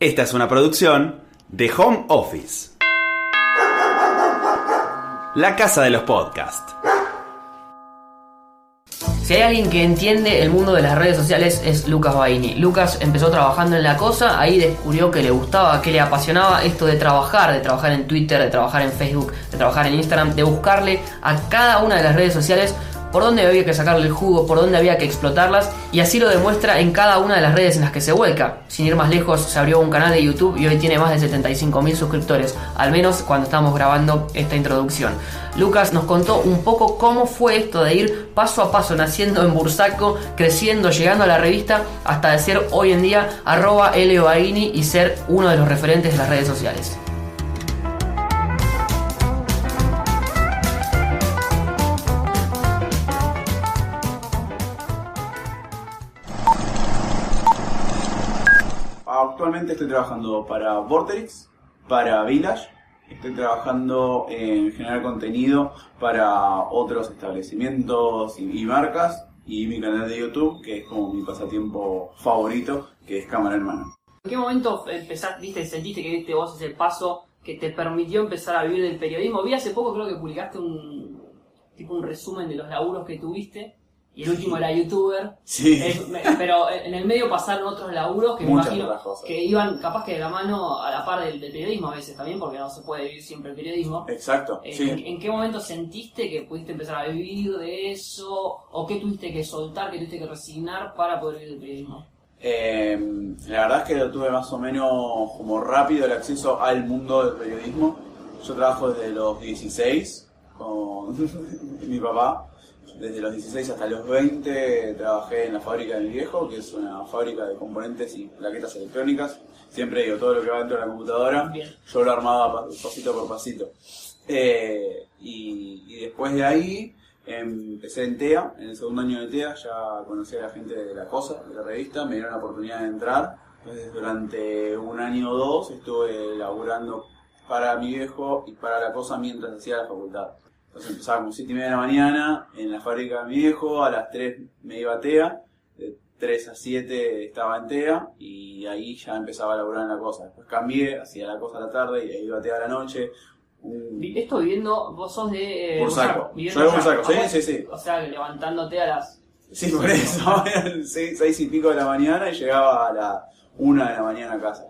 Esta es una producción de Home Office. La casa de los podcasts. Si hay alguien que entiende el mundo de las redes sociales es Lucas Baini. Lucas empezó trabajando en la cosa, ahí descubrió que le gustaba, que le apasionaba esto de trabajar, de trabajar en Twitter, de trabajar en Facebook, de trabajar en Instagram, de buscarle a cada una de las redes sociales por dónde había que sacarle el jugo, por dónde había que explotarlas, y así lo demuestra en cada una de las redes en las que se vuelca. Sin ir más lejos, se abrió un canal de YouTube y hoy tiene más de 75.000 suscriptores, al menos cuando estamos grabando esta introducción. Lucas nos contó un poco cómo fue esto de ir paso a paso, naciendo en Bursaco, creciendo, llegando a la revista, hasta de ser hoy en día arroba Baini y ser uno de los referentes de las redes sociales. Actualmente estoy trabajando para Vorterix, para Village, estoy trabajando en generar contenido para otros establecimientos y, y marcas y mi canal de YouTube, que es como mi pasatiempo favorito, que es Cámara en Mano. ¿En qué momento empezaste, viste, sentiste que diste vos ese paso que te permitió empezar a vivir del periodismo? Vi hace poco creo que publicaste un tipo un resumen de los laburos que tuviste y el último era youtuber. Sí. Pero en el medio pasaron otros laburos que me imagino que iban capaz que de la mano a la par del, del periodismo a veces también, porque no se puede vivir siempre el periodismo. Exacto, Eh, sí. ¿en, en qué momento sentiste que pudiste empezar a vivir de eso? ¿O qué tuviste que soltar, qué tuviste que resignar para poder vivir del periodismo? Eh, la verdad es que tuve más o menos como rápido el acceso al mundo del periodismo. Yo trabajo desde los 16 con mi papá. Desde los 16 hasta los 20 trabajé en la fábrica de mi viejo, que es una fábrica de componentes y plaquetas electrónicas. Siempre digo, todo lo que va dentro de la computadora, Bien. yo lo armaba pa- pasito por pasito. Eh, y, y después de ahí empecé en TEA, en el segundo año de TEA ya conocí a la gente de la cosa, de la revista, me dieron la oportunidad de entrar. Entonces durante un año o dos estuve laburando para mi viejo y para la cosa mientras hacía la facultad. Entonces empezaba como 7 y media de la mañana en la fábrica de mi viejo, a las 3 me iba a TEA, de 3 a 7 estaba en TEA y ahí ya empezaba a laburar en la cosa. Después cambié, hacía la cosa a la tarde y ahí iba a TEA a la noche. Esto viviendo, vos sos de... eh, Bursaco. viviendo Yo de. Bursaco, sí, sí, sí. O sea, levantándote a las... Sí, por eso, eran 6 y pico de la mañana y llegaba a la 1 de la mañana a casa.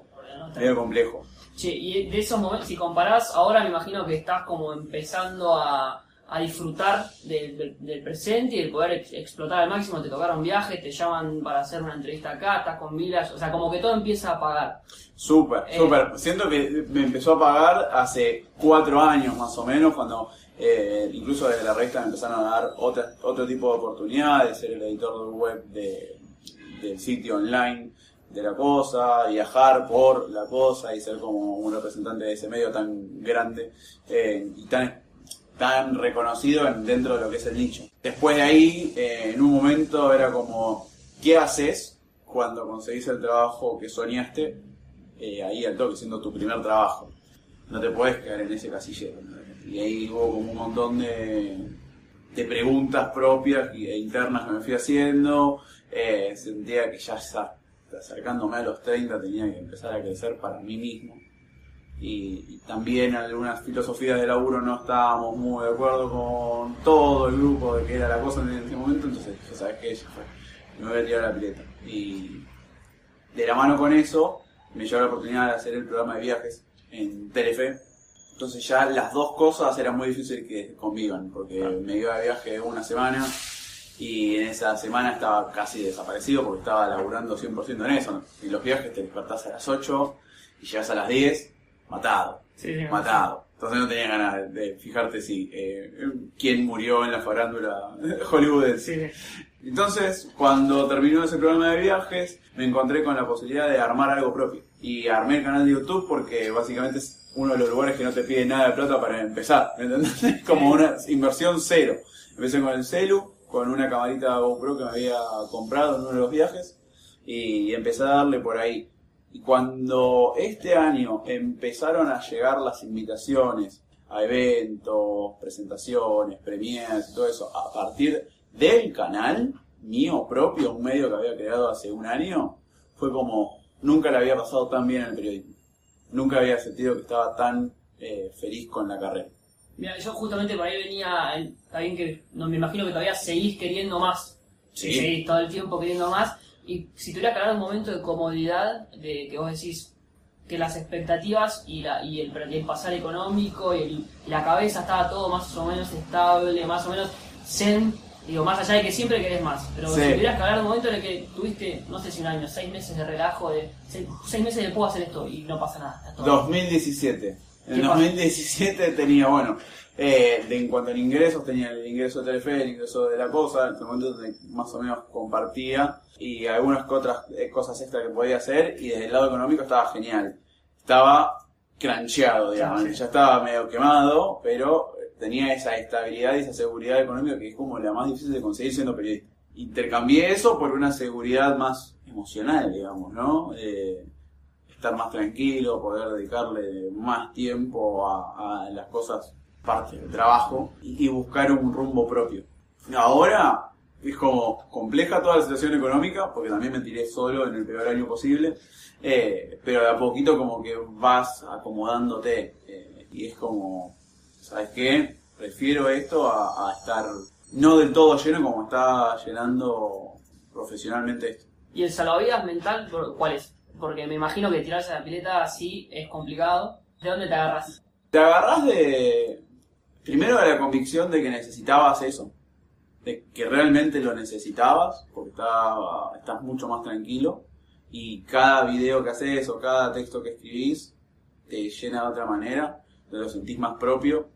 Medio complejo. Che, y de esos momentos, si comparás, ahora me imagino que estás como empezando a, a disfrutar del, del- del presente y el poder ex- explotar al máximo. Te tocaron viajes, te llaman para hacer una entrevista acá, estás con Milas, o sea, como que todo empieza a pagar. Súper, Eh. súper. Siento que me empezó a pagar hace cuatro años más o menos, cuando eh, incluso desde la revista me empezaron a dar otra, otro tipo de oportunidades, ser el editor web de, del sitio online de la cosa, viajar por la cosa y ser como un representante de ese medio tan grande eh, y tan, tan reconocido en- dentro de lo que es el nicho. Después de ahí, eh, en un momento era como, ¿qué haces cuando conseguís el trabajo que soñaste? eh, ahí al toque, siendo tu primer trabajo. No te puedes quedar en ese casillero. Y ahí hubo como un montón de, de preguntas propias e internas que me fui haciendo. Sentía que ya está- acercándome a los 30 tenía que empezar a crecer para mí mismo. Y, y también algunas filosofías de laburo no estábamos muy de acuerdo con todo el grupo de que era la cosa en ese momento, entonces dije, ¿sabes qué? Ya fue. Me voy a tirar la pileta. Y de la mano con eso, me llevó la oportunidad de hacer el programa de viajes en Telefe. Entonces ya las dos cosas eran muy difíciles que convivan, porque me iba de viaje una semana y en esa semana estaba casi desaparecido porque estaba laburando 100% en eso. Y los viajes te despertás a las 8 y llegas a las 10, matado, matado. Entonces no tenía ganas de, fijarte si eh, quién murió en la farándula hollywoodense. Entonces, cuando terminó ese programa de viajes, me encontré con la posibilidad de armar algo propio. Y armé el canal de YouTube porque básicamente es uno de los lugares que no te pide nada de plata para empezar. ¿Me entendés? Como una inversión cero. Empecé con el celu, con una camarita GoPro que me había comprado en uno de los viajes. Y empecé a darle por ahí. Y cuando este año empezaron a llegar las invitaciones a eventos, presentaciones, premiers y todo eso, a partir del canal mío propio, un medio que había creado hace un año, fue como, nunca le había pasado tan bien en el periodismo. Nunca había sentido que estaba tan eh, feliz con la carrera. Mira, yo justamente por ahí venía, está bien que no me imagino que todavía seguís queriendo más. Sí. Seguís todo el tiempo queriendo más. Y si tuvieras que hablar de un momento de comodidad, de que vos decís que las expectativas y, la, y el, el pasar económico y, el- la cabeza estaba todo más o menos estable, más o menos zen, digo, más allá de que siempre querés más. Pero Sí. si tuvieras que hablar de un momento en el que tuviste, no sé si un año, seis meses de relajo, de seis, seis meses de puedo hacer esto y no pasa nada. está todo. 2017. En ¿Qué el pasó? 2017 tenía, bueno, eh, de, en cuanto a ingresos, tenía el ingreso de Telefe, el ingreso de la cosa, en ese momento más o menos compartía y algunas otras eh, cosas extra que podía hacer y desde el lado económico estaba genial. Estaba crancheado, digamos, Sí. ya estaba medio quemado, pero tenía esa estabilidad y esa seguridad económica que es como la más difícil de conseguir siendo periodista. Intercambié eso por una seguridad más emocional, digamos, ¿no? Eh, estar más tranquilo, poder dedicarle más tiempo a, las cosas parte del trabajo y, buscar un rumbo propio. Ahora es como compleja toda la situación económica, porque también me tiré solo en el peor año posible, eh, pero de a poquito como que vas acomodándote eh, y es como, ¿sabes qué? Prefiero esto a, estar no del todo lleno como está llenando profesionalmente esto. ¿Y el salvavidas mental cuál es? Porque me imagino que tirarse a la pileta así es complicado. ¿De dónde te agarras? Te agarrás de. Primero de la convicción de que necesitabas eso. De que realmente lo necesitabas. Porque estaba- estás mucho más tranquilo. Y cada video que haces o cada texto que escribís te llena de otra manera. Te lo sentís más propio.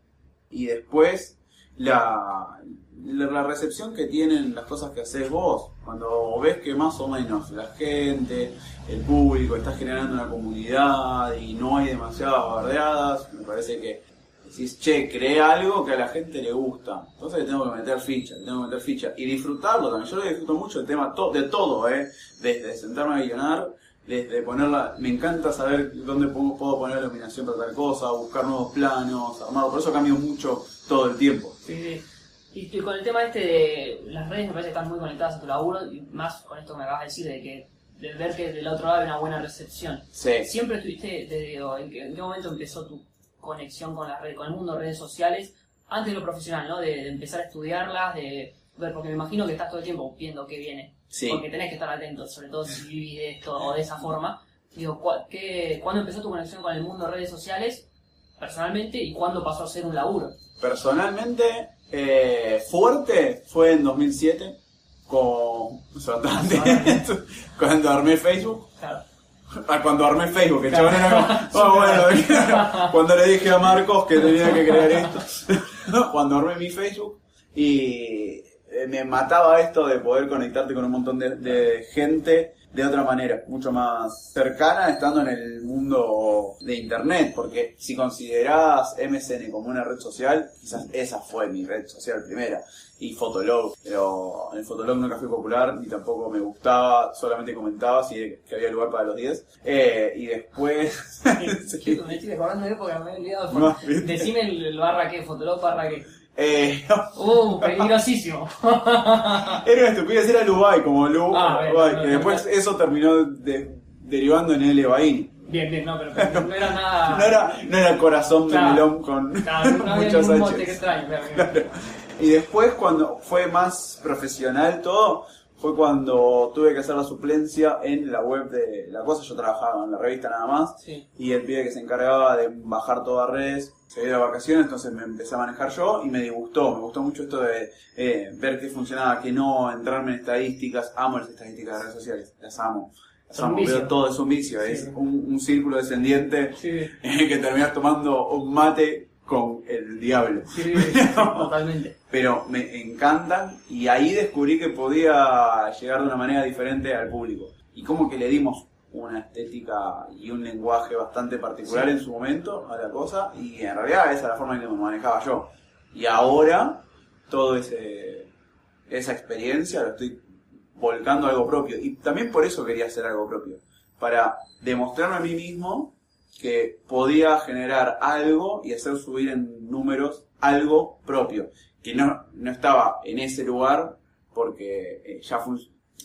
Y después la, la, recepción que tienen las cosas que haces vos. Cuando ves que más o menos la gente, el público, está generando una comunidad y no hay demasiadas bardeadas, me parece que decís, che, crea algo que a la gente le gusta. Entonces le tengo que meter ficha, le tengo que meter ficha. Y disfrutarlo también. Yo lo disfruto mucho el tema to- de todo, ¿eh? Desde sentarme a guionar, desde ponerla... Me encanta saber dónde puedo poner la iluminación para tal cosa, buscar nuevos planos, armarlo. Por eso cambio mucho todo el tiempo. Sí. Y, y con el tema este de las redes me parece que están muy conectadas a tu laburo y más con esto que me acabas de decir de que de ver que del otro lado hay una buena recepción. Sí. Siempre estuviste, desde, ¿en, qué, en qué momento empezó tu conexión con las redes, con el mundo de redes sociales? Antes de lo profesional, ¿no? De, de empezar a estudiarlas, de ver, porque me imagino que estás todo el tiempo viendo qué viene. Sí. Porque tenés que estar atento, sobre todo si vivís de esto o de esa forma. Digo, ¿cuál- qué, ¿cuándo empezó tu conexión con el mundo de redes sociales personalmente y cuándo pasó a ser un laburo? Personalmente, eh, fuerte fue en 2007 con cuando armé Facebook. Claro. Ah, Cuando armé Facebook, que el chabón era como, "Oh, bueno, cuando le dije a Marcos que tenía que crear esto, cuando armé mi Facebook y eh, me mataba esto de poder conectarte con un montón de, de gente de otra manera, mucho más cercana estando en el mundo de internet, porque si considerás MSN como una red social, quizás esa fue mi red social primera, y Fotolog, pero en Fotolog nunca fui popular, ni tampoco me gustaba, solamente comentaba si que había lugar para los 10, eh, y después... Sí, me estoy acordando de época, me he olvidado. Decime el, el barra qué, Fotolog barra qué. Eh, Uh, peligrosísimo. Era una estupidez, era Lubai, como Lu, Ah, bien, Lubai, no, que no, después no. eso terminó de- derivando en L. Baini. Bien, bien, no, pero, pero no era nada. No era, no era corazón de melón con Claro, había que claro. Y después cuando fue más profesional todo, fue cuando tuve que hacer la suplencia en la web de la cosa, yo trabajaba en la revista nada más, Sí. y el pibe que se encargaba de bajar todas redes se dio de vacaciones, entonces me empecé a manejar yo y me disgustó, me gustó mucho esto de eh, ver qué funcionaba, qué no, entrarme en estadísticas, amo las estadísticas de redes sociales, las amo. Las amo, veo todo es un vicio, Sí. es un, un círculo descendiente Sí, que terminas tomando un mate el diablo. sí, sí, totalmente. Pero me encantan y ahí descubrí que podía llegar de una manera diferente al público. Y como que le dimos una estética y un lenguaje bastante particular Sí. en su momento a la cosa y en realidad esa es la forma en que me manejaba yo. Y ahora todo ese esa experiencia lo estoy volcando a algo propio y también por eso quería hacer algo propio, para demostrarme a mí mismo que podía generar algo y hacer subir en números algo propio, que no, no estaba en ese lugar porque eh, ya fun-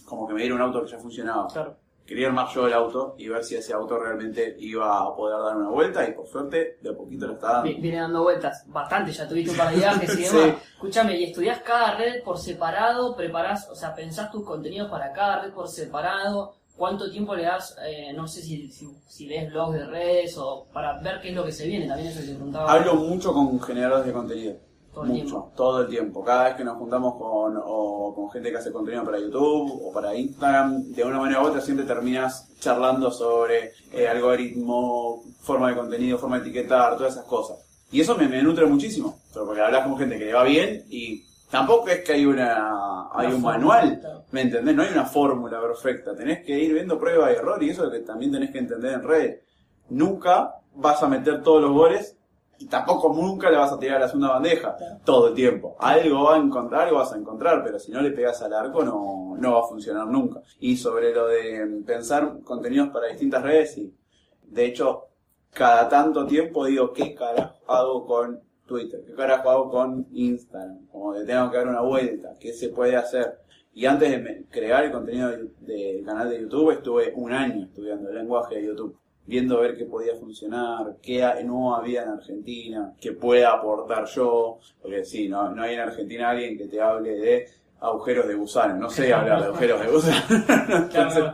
como que me dieron un auto que ya funcionaba Claro. quería armar yo el auto y ver si ese auto realmente iba a poder dar una vuelta y por suerte de a poquito lo está dando. Vi- Viene dando vueltas bastante, ya tuviste un par de viajes y Sí. demás. Escúchame, ¿y estudias cada red por separado? ¿Preparás, o sea, pensás tus contenidos para cada red por separado? ¿Cuánto tiempo le das, eh, no sé si, si, si lees blogs de redes o para ver qué es lo que se viene? También eso que te preguntaba. Hablo mucho con generadores de contenido. Todo el mucho, tiempo. todo el tiempo. Cada vez que nos juntamos con, o con gente que hace contenido para YouTube o para Instagram, de una manera u otra siempre terminas charlando sobre eh, algoritmo, forma de contenido, forma de etiquetar, todas esas cosas. Y eso me, me nutre muchísimo, pero porque hablas con gente que le va bien y tampoco es que hay una hay un manual. ¿Me entendés? No hay una fórmula perfecta, tenés que ir viendo prueba y error y eso es lo que también tenés que entender en redes. Nunca vas a meter todos los goles y tampoco nunca le vas a tirar a la segunda bandeja Claro. todo el tiempo. Algo va a encontrar, algo vas a encontrar, pero si no le pegas al arco no, no va a funcionar nunca. Y sobre lo de pensar contenidos para distintas redes, y de hecho, cada tanto tiempo digo, ¿qué carajo hago con Twitter? ¿Qué carajo hago con Instagram? Como que tengo que dar una vuelta, ¿qué se puede hacer? Y antes de crear el contenido de- del canal de YouTube, estuve un año estudiando el lenguaje de YouTube, viendo a ver qué podía funcionar, qué no había en Argentina, qué pueda aportar yo, porque sí, no, no hay en Argentina alguien que te hable de agujeros de gusano, no sé hablar de agujeros de gusano. Entonces,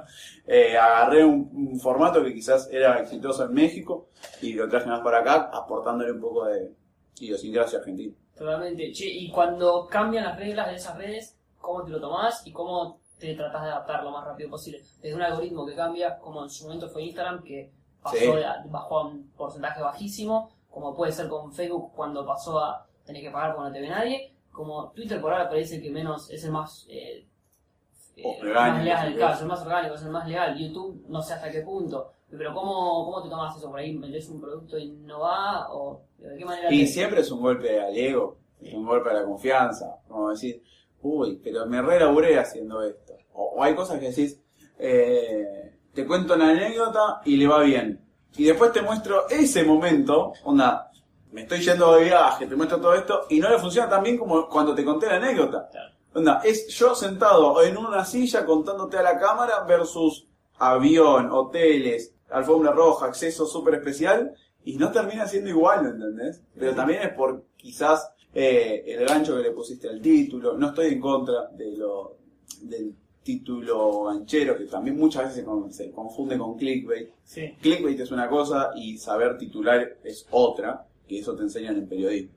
eh, agarré un, un formato que quizás era exitoso en México y lo traje más para acá, aportándole un poco de idiosincrasia argentina. Totalmente. Che, y cuando cambian las reglas de esas redes, ¿cómo te lo tomás y cómo te tratás de adaptar lo más rápido posible? Desde un algoritmo que cambia, como en su momento fue Instagram, que pasó Sí. de- bajó a un porcentaje bajísimo, como puede ser con Facebook cuando pasó a tener que pagar cuando no te ve nadie, como Twitter por ahora parece que menos es el más... Eh, eh, Orgánico, más legal, sí. claro, es el más orgánico, es el más legal. YouTube no sé hasta qué punto. Pero ¿cómo, cómo te tomas eso? ¿Por ahí vendés un producto y no va? ¿O de qué manera Y te- siempre es un golpe al ego, es un golpe a la confianza, como decir, uy, pero me relaburé haciendo esto. O, o hay cosas que decís, eh, te cuento una anécdota y le va bien. Y después te muestro ese momento, onda, me estoy yendo de viaje, te muestro todo esto, y no le funciona tan bien como cuando te conté la anécdota. Claro. Onda, es yo sentado en una silla contándote a la cámara versus avión, hoteles, alfombra roja, acceso súper especial, y no termina siendo igual, ¿me entendés? Pero también es por quizás eh, el gancho que le pusiste al título. No estoy en contra de lo del título ganchero, que también muchas veces se, con- se confunde con clickbait. Sí. Clickbait es una cosa y saber titular es otra, que eso te enseñan en periodismo.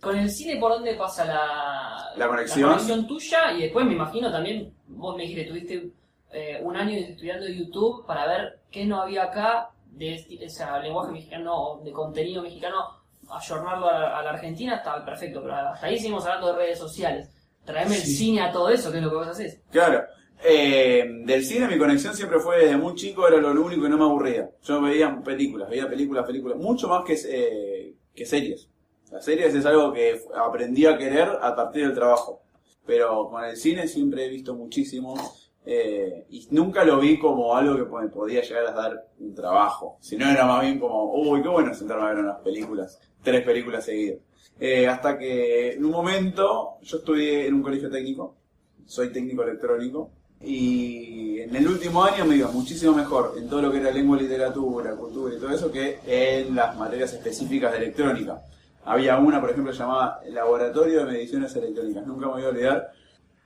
Con el cine, ¿por dónde pasa la, La conexión. conexión tuya? Y después me imagino también, vos me dijiste, tuviste eh, un año estudiando YouTube para ver qué no había acá de este, o sea, lenguaje mexicano, de contenido mexicano, ayornarlo a la, a la Argentina, está perfecto, pero hasta ahí seguimos hablando de redes sociales. Traeme el cine a todo eso, que es lo que vos haces. Claro. Eh, del cine mi conexión siempre fue desde muy chico, era lo único que no me aburría. Yo veía películas, veía películas, películas, mucho más que, eh, que series. Las series es algo que aprendí a querer a partir del trabajo. Pero con el cine siempre he visto muchísimo eh, y nunca lo vi como algo que me podía llegar a dar un trabajo. Sino era más bien como, uy, qué bueno sentarme a ver unas películas, tres películas seguidas. Eh, hasta que en un momento yo estudié en un colegio técnico, soy técnico electrónico, y en el último año me iba muchísimo mejor en todo lo que era lengua, literatura, cultura y todo eso que en las materias específicas de electrónica. Había una, por ejemplo, llamada Laboratorio de Mediciones Electrónicas, nunca me voy a olvidar.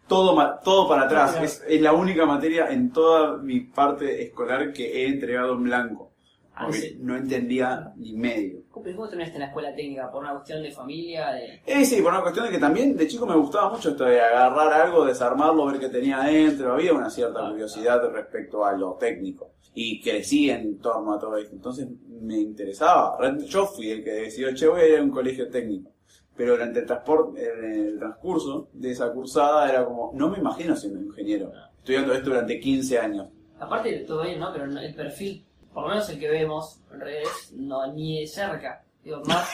Todo, todo para atrás, Claro. es, es la única materia en toda mi parte escolar que he entregado en blanco. Ah, Porque sí. no entendía ni medio. ¿Cómo cómo terminaste en la escuela técnica? ¿Por una cuestión de familia? De... Eh, sí, por una cuestión de que también de chico me gustaba mucho esto de agarrar algo, desarmarlo, ver qué tenía adentro. Había una cierta curiosidad respecto a lo técnico. Y crecí en torno a todo esto. Entonces me interesaba. Re- Yo fui el que decidió, che, voy a ir a un colegio técnico. Pero durante el, transporte, en el transcurso de esa cursada era como, no me imagino siendo ingeniero. Estudiando esto durante 15 años. Aparte de todo bien, ¿no? Pero el perfil, por lo menos el que vemos en redes, no, ni de cerca. Digo, más,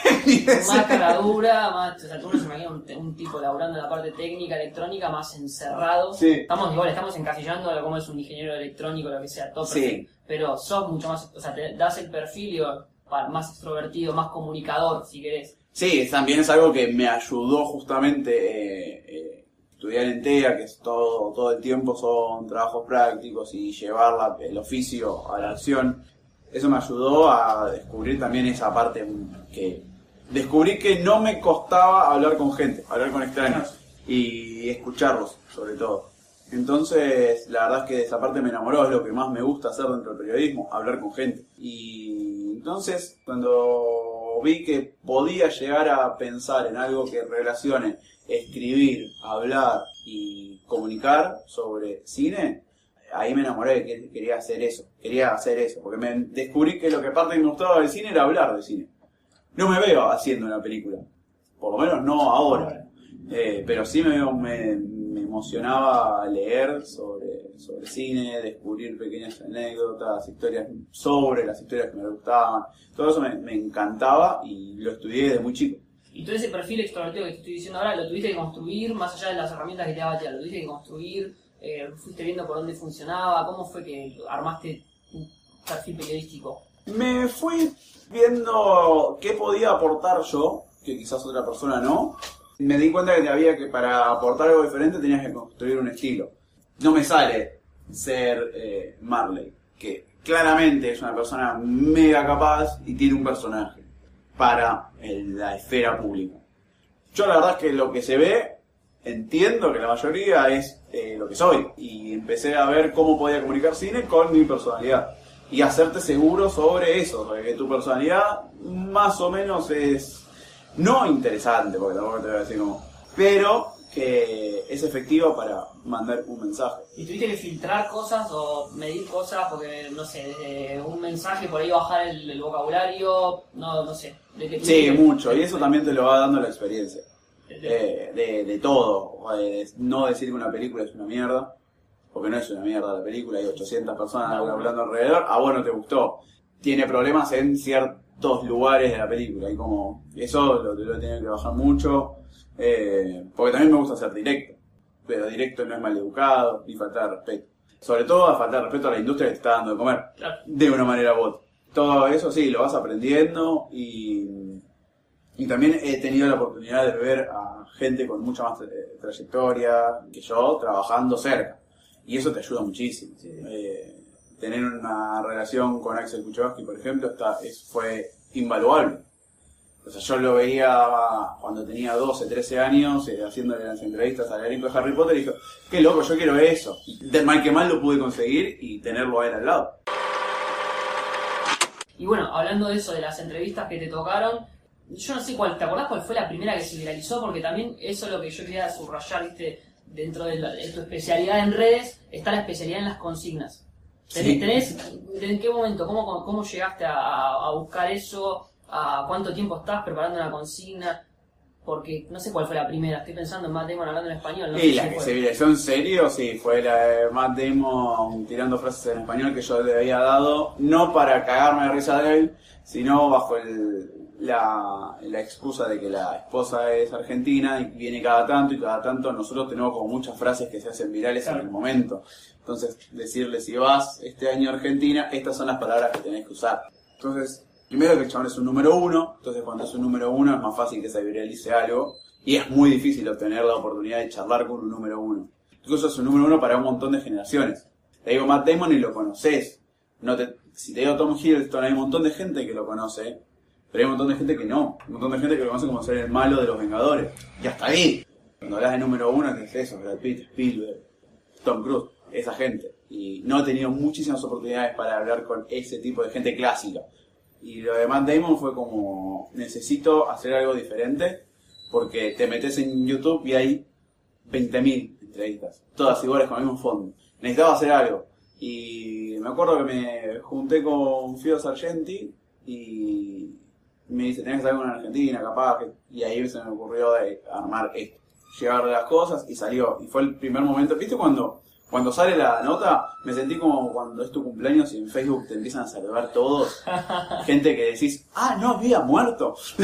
más cara dura, más, o sea, tú no se imagina un, un tipo laburando en la parte técnica, electrónica, más encerrado. Sí. Estamos igual, estamos encasillando a cómo es un ingeniero electrónico, lo que sea, todo Sí. Pero sos mucho más, o sea, te das el perfil digo, más extrovertido, más comunicador, si querés. Sí, también es algo que me ayudó justamente eh, eh, estudiar en TEA, que es todo, todo el tiempo son trabajos prácticos y llevar el oficio a la acción, eso me ayudó a descubrir también esa parte que descubrí que no me costaba hablar con gente, hablar con extraños y escucharlos sobre todo. Entonces, la verdad es que esa parte me enamoró, es lo que más me gusta hacer dentro del periodismo, hablar con gente. Y entonces, cuando vi que podía llegar a pensar en algo que relacione escribir, hablar y comunicar sobre cine, ahí me enamoré, que quería hacer eso, quería hacer eso, porque me descubrí que lo que parte me gustaba del cine era hablar de cine. No me veo haciendo una película, por lo menos no ahora, Eh, pero sí me, me, me emocionaba leer sobre, sobre cine, descubrir pequeñas anécdotas, historias sobre las historias que me gustaban, todo eso me, me encantaba y lo estudié desde muy chico. Y todo ese perfil extrovertido que te estoy diciendo ahora lo tuviste que construir más allá de las herramientas que te daba Tia, lo tuviste que construir, eh, fuiste viendo por dónde funcionaba, cómo fue que armaste tu perfil periodístico. Me fui viendo qué podía aportar yo, que quizás otra persona no. Me di cuenta que había que para aportar algo diferente tenías que construir un estilo. No me sale ser eh, Marley, que claramente es una persona mega capaz y tiene un personaje para la esfera pública. Yo la verdad es que lo que se ve, entiendo que la mayoría es eh, lo que soy. Y empecé a ver cómo podía comunicar cine con mi personalidad. Y hacerte seguro sobre eso, que tu personalidad más o menos es no interesante, porque tampoco te voy a decir como, pero que es efectiva para mandar un mensaje. ¿Y tuviste que filtrar cosas o medir cosas? Porque, no sé, desde un mensaje por ahí bajar el, el vocabulario, no, no sé. De Sí, mucho, y eso también te lo va dando la experiencia. de- de, de todo. Eh, no decir que una película es una mierda, porque no es una mierda la película, hay 800 personas No. hablando alrededor, a vos no te gustó. Tiene problemas en ciertos lugares de la película, y como eso lo, lo he tenido que bajar mucho, eh, porque también me gusta ser directo, pero directo no es maleducado, ni faltar de respeto. Sobre todo a faltar de respeto a la industria que te está dando de comer de una manera u otra. Todo eso sí, lo vas aprendiendo y, y también he tenido la oportunidad de ver a gente con mucha más eh, trayectoria que yo trabajando cerca. Y eso te ayuda muchísimo. Eh, tener una relación con Axel Kuchowski, por ejemplo, está, es, fue invaluable. O sea, yo lo veía cuando tenía 12, 13 años, eh, haciéndole las entrevistas al elenco de Harry Potter y dijo, qué loco, yo quiero eso. Y del mal que mal lo pude conseguir y tenerlo a él al lado. Y bueno, hablando de eso, de las entrevistas que te tocaron, yo no sé cuál, ¿te acordás cuál fue la primera que se viralizó? Porque también eso es lo que yo quería subrayar, viste, dentro de, la- de tu especialidad en redes, está la especialidad en las consignas. ¿Tenés, ¿En qué momento? ¿Cómo, cómo llegaste a, a buscar eso? ¿A cuánto tiempo estás preparando una consigna? Porque no sé cuál fue la primera, estoy pensando en Matt Damon hablando en español. No sé y si la que fue. se viralizó en serio, sí, fue la de Matt Damon tirando frases en español que yo le había dado, no para cagarme de risa de él, sino bajo el, la, la excusa de que la esposa es argentina y viene cada tanto y cada tanto nosotros tenemos como muchas frases que se hacen virales en el momento. Entonces, decirle si vas este año a Argentina, estas son las palabras que tenés que usar. Entonces, primero que el chabón es un número uno, entonces cuando es un número uno es más fácil que se viralice algo y es muy difícil obtener la oportunidad de charlar con un número uno. Incluso es un número uno para un montón de generaciones. Te digo Matt Damon y lo conoces. No te, si te digo Tom Hiddleston, hay un montón de gente que lo conoce, pero hay un montón de gente que no. Un montón de gente que lo conoce como ser el malo de los Vengadores. Y hasta ahí. Cuando hablas de número uno, ¿qué es eso? Brad Pitt, Spielberg, Tom Cruise, esa gente. Y no he tenido muchísimas oportunidades para hablar con ese tipo de gente clásica. Y lo de Damon fue como, necesito hacer algo diferente, porque te metes en YouTube y hay 20.000 entrevistas, todas iguales con el mismo fondo. Necesitaba hacer algo. Y me acuerdo que me junté con Fido Sargenti y me dice, tenés que salir con una Argentina, capaz. que-". Y ahí se me ocurrió de armar esto. Llevar las cosas y salió. Y fue el primer momento. ¿Viste cuando, cuando sale la nota? Me sentí como cuando es tu cumpleaños y en Facebook te empiezan a saludar todos. Gente que decís, ah, no había muerto.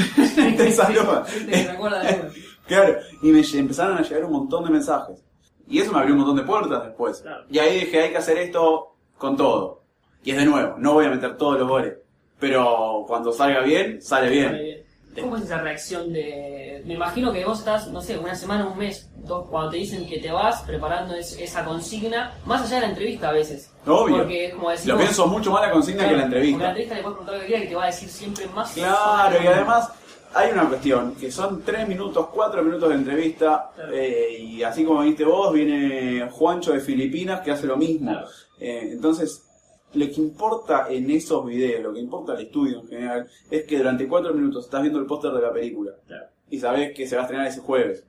te saludan. Claro, y me empezaron a llegar un montón de mensajes. Y eso me abrió un montón de puertas después. Claro. Y ahí dije, hay que hacer esto con todo. Y es de nuevo, no voy a meter todos los goles. Pero cuando salga bien, sale bien. ¿Cómo es esa reacción de.? Me imagino que vos estás, no sé, una semana, un mes, dos, cuando te dicen que te vas preparando es- esa consigna, más allá de la entrevista a veces. Obvio. Porque es como decir. Lo pienso mucho más la consigna que la Porque la entrevista. entrevista le puedes preguntar lo que quiera y te va a decir siempre más. Claro, y además hay una cuestión, que son 3 minutos, 4 minutos de entrevista, Claro. eh, y así como viste vos, viene Juancho de Filipinas que hace lo mismo. Claro. Eh, entonces, lo que importa en esos videos, lo que importa al estudio en general, es que durante 4 minutos estás viendo el póster de la película Claro. y sabes que se va a estrenar ese jueves.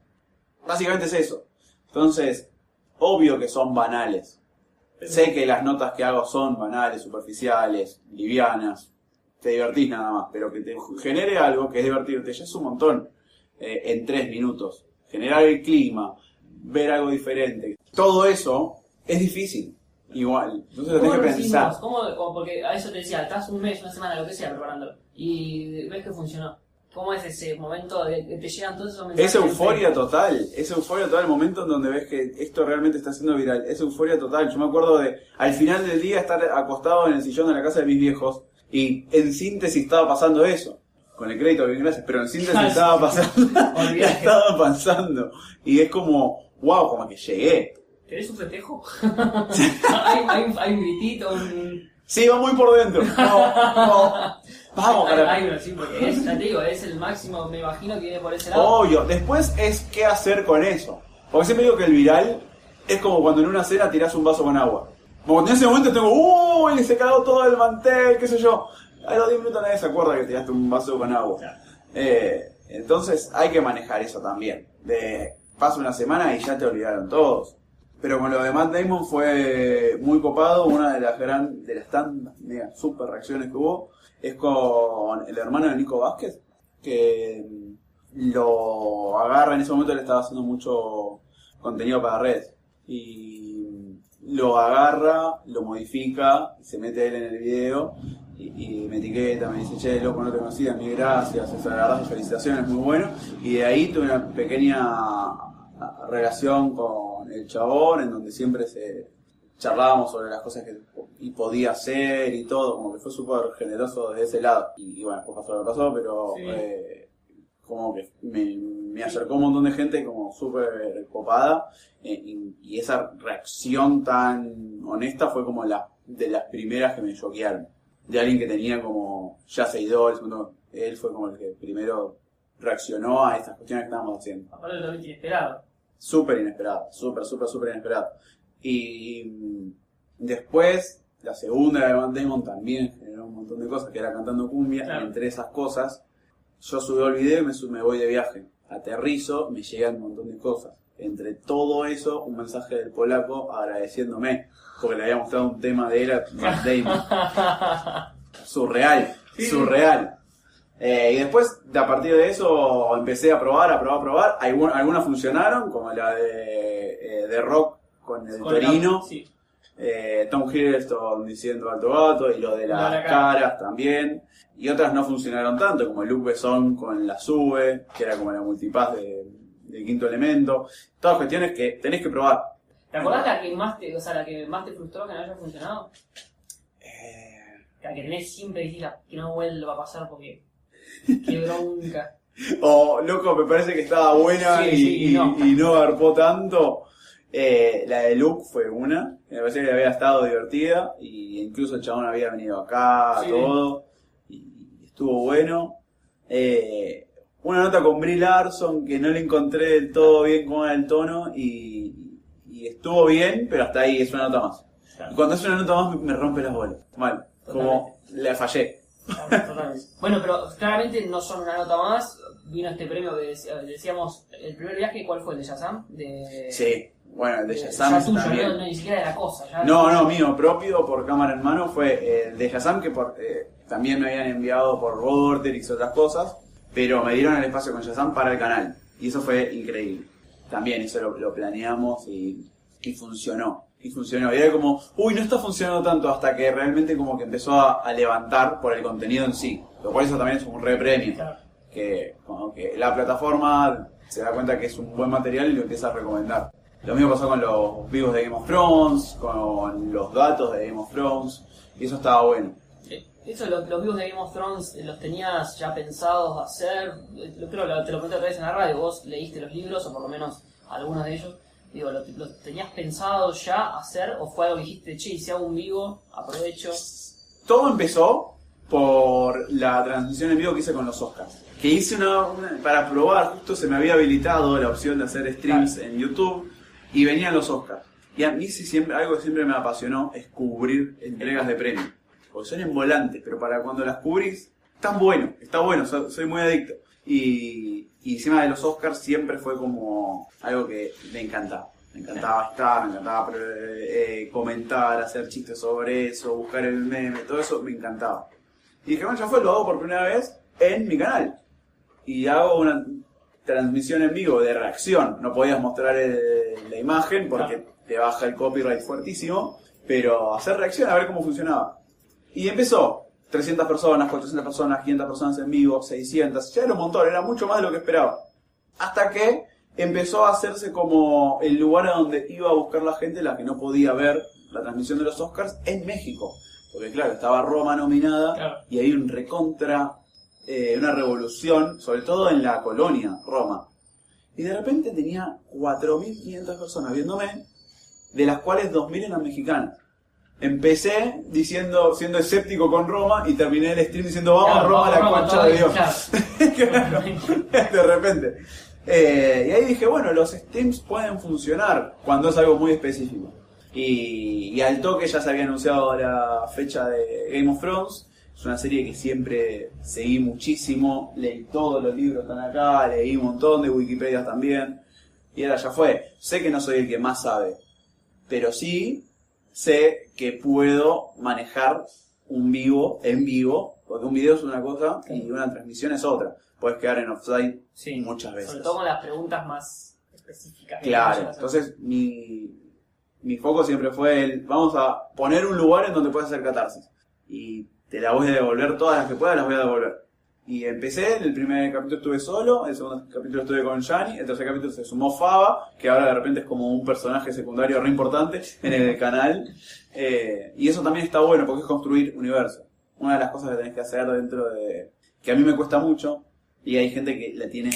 Básicamente es eso. Entonces, obvio que son banales. Sé que las notas que hago son banales, superficiales, livianas, te divertís nada más, pero que te genere algo que es divertirte ya es un montón eh, en tres minutos. Generar el clima, ver algo diferente, todo eso es difícil, igual. Entonces lo ¿Cómo tenés que pensar. ¿Cómo, como porque a eso te decía, estás un mes, una semana, lo que sea, preparándolo. Y ves que funcionó. ¿Cómo es ese momento de que te llegan todos esos mensajes? Es euforia total, es euforia total el momento en donde ves que esto realmente está siendo viral, es euforia total. Yo me acuerdo de al final del día estar acostado en el sillón de la casa de mis viejos y en síntesis estaba pasando eso. Con el crédito, bien gracias, pero en síntesis sí. estaba pasando, estaba pasando. Y es como, wow, como que llegué. ¿Querés un festejo? hay, hay, un- hay un gritito, un... Sí, va muy por dentro. No, no. Vamos, hay, carajo. hay uno, sí, porque es, ya te digo, es el máximo, me imagino que viene por ese lado. Obvio, después es qué hacer con eso. Porque siempre digo que el viral es como cuando en una cena tirás un vaso con agua. Como en ese momento tengo, uy, se cagó todo el mantel, qué sé yo. A los 10 minutos nadie se acuerda que tiraste un vaso con agua. Claro. Eh, entonces hay que manejar eso también. De pasa una semana y ya te olvidaron todos. Pero con lo de Matt Damon fue muy copado. Una de las gran, de las tan mega super reacciones que hubo es con el hermano de Nico Vázquez, que mm, lo agarra en ese momento le estaba haciendo mucho contenido para redes. Y mm, lo agarra, lo modifica, se mete él en el video y, me etiqueta, me dice, che, loco, no te conocía, mil gracias, o sea, felicitaciones, muy bueno. Y de ahí tuve una pequeña ah, relación con el chabón, en donde siempre se charlábamos sobre las cosas que y podía hacer y todo, como que fue súper generoso desde ese lado. Y, y bueno, después pasó lo que pasó, pero Sí. eh, como que me, me acercó un montón de gente como súper copada eh, y, y esa reacción tan honesta fue como la de las primeras que me choquearon. De alguien que tenía como ya seguidores, él fue como el que primero reaccionó a estas cuestiones que estábamos haciendo Aparte totalmente inesperado. Súper inesperado, súper, súper, súper inesperado. Y después, la segunda de Van Damon también generó un montón de cosas, que era cantando cumbia, Claro. y entre esas cosas, yo subí el video y me, me voy de viaje. Aterrizo, me llegan un montón de cosas. Entre todo eso, un mensaje del polaco agradeciéndome, porque le había mostrado un tema de él a Matt Damon. surreal, Sí. surreal. Eh, y después, de a partir de eso, empecé a probar, a probar, a probar. Algun- algunas funcionaron, como la de, eh, de Rock con el Con el- Torino, Sí. eh, Tom Hiddleston diciendo alto gato, y lo de las la cara. caras también. Y otras no funcionaron tanto, como Luke Besson con la Sube, que era como la multipass de, de Quinto Elemento. Todas cuestiones que tenés que probar. ¿Te acordás la que más te, o sea, la que más te frustró que no haya funcionado? Eh, La que tenés siempre y decís la- que no vuelva a pasar porque qué bronca. O, loco, me parece que estaba buena Sí, y, sí, y y- no. y no garpó tanto. Eh, la de Luke fue una, me parecía que había estado divertida, y incluso el chabón había venido acá, Sí. todo, y estuvo bueno. Eh, una nota con Brie Larson que no le encontré del todo bien cómo era el tono, y, y estuvo bien, pero hasta ahí es una nota más. Y cuando es una nota más me rompe las bolas, mal, como la fallé. Bueno, pero claramente no son una nota más. Vino este premio que decía- decíamos, el primer viaje, ¿cuál fue? ¿El de Shazam? De... Sí, bueno, el de Ya Shazam tuyo, también. no, no, ni siquiera de la cosa. ya- No, no, mío, propio por cámara en mano fue eh, el de Shazam que por, eh, también me habían enviado por Vortex y otras cosas, pero me dieron el espacio con Shazam para el canal y eso fue increíble. También eso lo, lo planeamos y, y funcionó. Y funcionó. Y era como, uy, no está funcionando tanto hasta que realmente como que empezó a, a levantar por el contenido en sí. Lo cual eso también es un repremio. Claro. Que, como que la plataforma se da cuenta que es un buen material y lo empieza a recomendar. Lo mismo pasó con los vivos de Game of Thrones, con los datos de Game of Thrones, y eso estaba bueno. Eso, los, los vivos de Game of Thrones, eh, ¿los tenías ya pensados hacer? Eh, Lo, creo que te lo pregunté otra vez en la radio, vos leíste los libros, o por lo menos algunos de ellos. Digo, ¿lo, lo tenías pensado ya hacer o fue algo que dijiste, che, si hago un vivo, aprovecho? Todo empezó por la transmisión en vivo que hice con los Oscars. Que hice una, una- para probar, justo se me había habilitado la opción de hacer streams en YouTube y venían los Oscars. Y a mí sí siempre, algo que siempre me apasionó es cubrir entregas de premios. Porque son en volantes, pero para cuando las cubrís, están bueno, está bueno, so- soy muy adicto. Y, y encima de los Oscars siempre fue como algo que me encantaba. Me encantaba estar, me encantaba eh, eh, comentar, hacer chistes sobre eso, buscar el meme, todo eso me encantaba. Y dije, bueno, ya fue, lo hago por primera vez en mi canal. Y hago una transmisión en vivo de reacción. No podías mostrar el- la imagen porque te baja el copyright fuertísimo, pero hacer reacción a ver cómo funcionaba. Y empezó. 300 personas, 400 personas, 500 personas en vivo, 600. Ya era un montón, era mucho más de lo que esperaba. Hasta que empezó a hacerse como el lugar a donde iba a buscar la gente, la que no podía ver la transmisión de los Oscars en México. Porque claro, estaba Roma nominada Claro. y hay un recontra, eh, una revolución, sobre todo en la colonia, Roma. Y de repente tenía 4.500 personas viéndome, de las cuales 2.000 eran mexicanas. Empecé diciendo, siendo escéptico con Roma y terminé el stream diciendo vamos Claro, a Roma, vamos la Roma concha de Dios. claro. de repente. Eh, y ahí dije, bueno, los streams pueden funcionar cuando es algo muy específico. Y, y al toque ya se había anunciado la fecha de Game of Thrones. Es una serie que siempre seguí muchísimo. Leí todos los libros están acá, leí un montón de Wikipedia también. Y ahora ya fue. Sé que no soy el que más sabe. Pero sí sé que puedo manejar un vivo en vivo. Porque un video es una cosa y una transmisión es otra. Puedes quedar en offside Sí, muchas veces. Sobre todo con las preguntas más específicas. Claro, entonces mi, mi foco siempre fue el, vamos a poner un lugar en donde puedas hacer catarsis. Y te la voy a devolver, todas las que pueda las voy a devolver. Y empecé, en el primer capítulo estuve solo, el segundo capítulo estuve con Yanni, el tercer capítulo se sumó Faba, que ahora de repente es como un personaje secundario re importante en el canal. Eh, y eso también está bueno porque es construir universo. Una de las cosas que tenés que hacer dentro de... que a mí me cuesta mucho, y hay gente que la tiene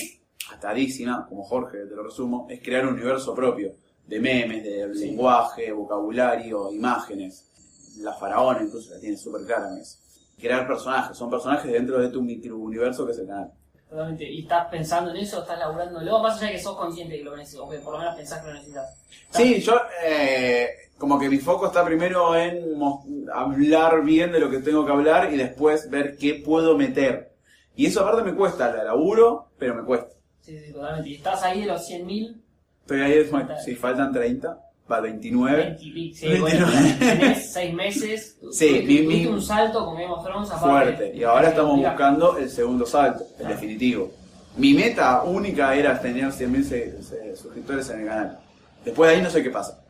atadísima, como Jorge, te lo resumo, es crear un universo propio, de memes, de Sí. lenguaje, vocabulario, imágenes. La faraona incluso la tiene súper clara en eso. Crear personajes, son personajes dentro de tu microuniverso que es el canal. Totalmente. ¿Y estás pensando en eso? ¿Estás laburándolo? Más allá de que sos consciente de que lo necesitas, o que por lo menos pensás que lo necesitas. Sí, yo eh, como que mi foco está primero en hablar bien de lo que tengo que hablar y después ver qué puedo meter. Y eso aparte me cuesta, la laburo, pero me cuesta. Sí, sí, totalmente. Y estás ahí de los 100.000, Pero ahí si faltan 30, va 29. 20 y pico. Sí, 29. bueno, tenés 6 meses. Sí, tuviste, mi- tuviste mi- un salto con Game of Thrones aparte. fuerte. Y ahora estamos buscando el segundo salto, el Claro. definitivo. Mi meta única era tener 100.000 se- se- suscriptores en el canal. Después de ahí no sé qué pasa.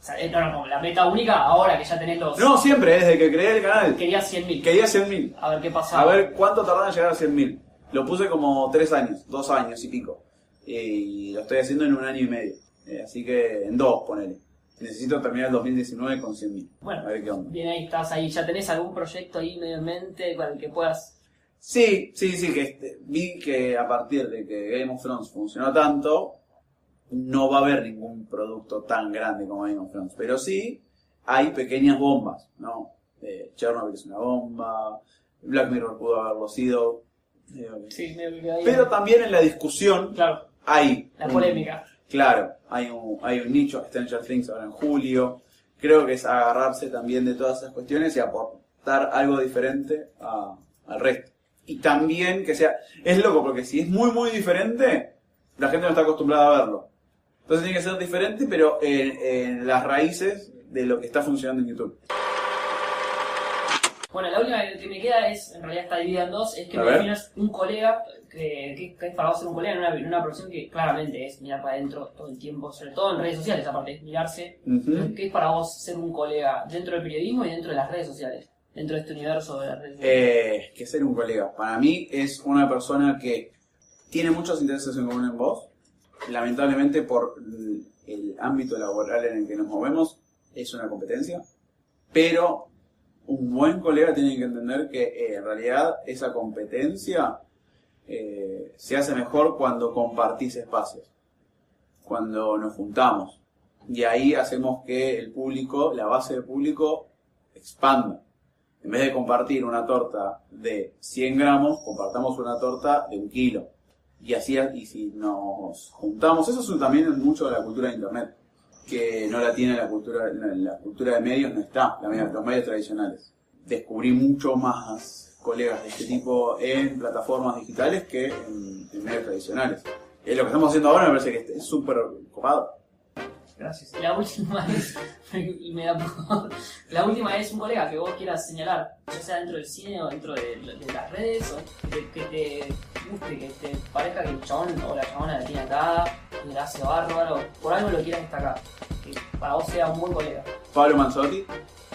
o sea, eh, no, no, no, la meta única ahora que ya tenés los. No, siempre, desde que creé el canal. Querías 100.000. Quería 100.000. A ver qué pasaba. A ver cuánto tardaba en llegar a 100.000. Lo puse como 3 años, 2 años y pico. Y lo estoy haciendo en un año y medio. Eh, así que en dos, ponele. Necesito terminar el 2019 con 100.000. Bueno. A ver qué onda. Bien, ahí estás ahí. ¿Ya tenés algún proyecto ahí medio en mente con el que puedas. Sí, sí, sí, que este, vi que a partir de que Game of Thrones funcionó tanto, no va a haber ningún producto tan grande como Game of Thrones. Pero sí hay pequeñas bombas, ¿no? Eh, Chernobyl es una bomba, Black Mirror pudo haberlo sido. que- Sí, ahí. Pero también en la discusión Claro, hay... la polémica. Claro, hay un, hay un nicho, Stranger Things ahora en julio. Creo que es agarrarse también de todas esas cuestiones y aportar algo diferente al resto. Y también que sea... Es loco porque si es muy, muy diferente, la gente no está acostumbrada a verlo. Entonces tiene que ser diferente, pero en las raíces de lo que está funcionando en YouTube. Bueno, la última que me queda es, en realidad está dividida en dos, es que A me ver. definas un colega, que, que- que es para vos ser un colega en una, en una profesión que claramente es mirar para adentro todo el tiempo, sobre todo en redes sociales, aparte, es mirarse. Ujú. ¿Qué es para vos ser un colega dentro del periodismo y dentro de las redes sociales? Dentro de este universo de las redes sociales. Eh, que ser un colega. Para mí es una persona que tiene muchos intereses en común en vos. Lamentablemente por el ámbito laboral en el que nos movemos es una competencia. Pero un buen colega tiene que entender que eh, en realidad esa competencia eh, se hace mejor cuando compartís espacios, cuando nos juntamos. Y ahí hacemos que el público, la base del público, expanda. En vez de compartir una torta de 100 gramos, compartamos una torta de un kilo. Y así, y si nos juntamos, eso es también mucho de la cultura de Internet, que no la tiene la cultura, la, cultura de medios, no está, los medios tradicionales. Descubrí mucho más colegas de este tipo en plataformas digitales que en, medios tradicionales. Es lo que estamos haciendo ahora me parece que es súper copado. Gracias. La última es, me da la última es un colega que vos quieras señalar, ya sea dentro del cine o dentro de, de las redes, o que, que, te guste, que te parezca que el chabón o la chabona la tiene acá, que la hace bárbaro, por algo lo quieras destacar, que para vos sea un buen colega. Pablo Manzotti,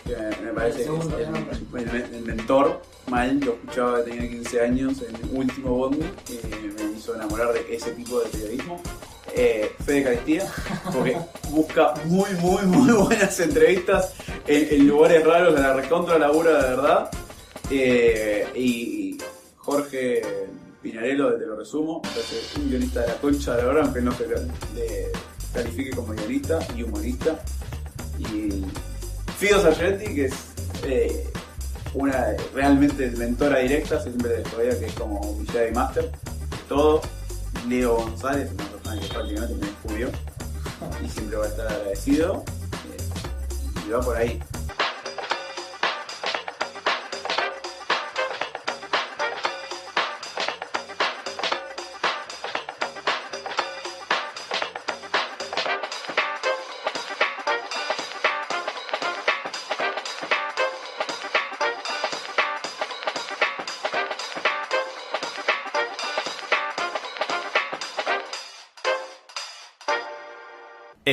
que me parece que es el, el, el, mentor, mal, lo escuchaba que tenía 15 años en el último Bondi, que me hizo enamorar de ese tipo de periodismo eh, Fede Caristía, porque busca muy, muy, muy buenas entrevistas en, lugares raros de la recontra labura de verdad. Eh, y Jorge Pinarello, Te lo resumo, es un guionista de la concha de la aunque no se le califique como guionista y humorista. Y Fido Sargenti, que es eh, una realmente mentora directa, siempre todavía que es como Jedi Master, todo. Leo González, y siempre va a estar agradecido. Eh, y va por ahí.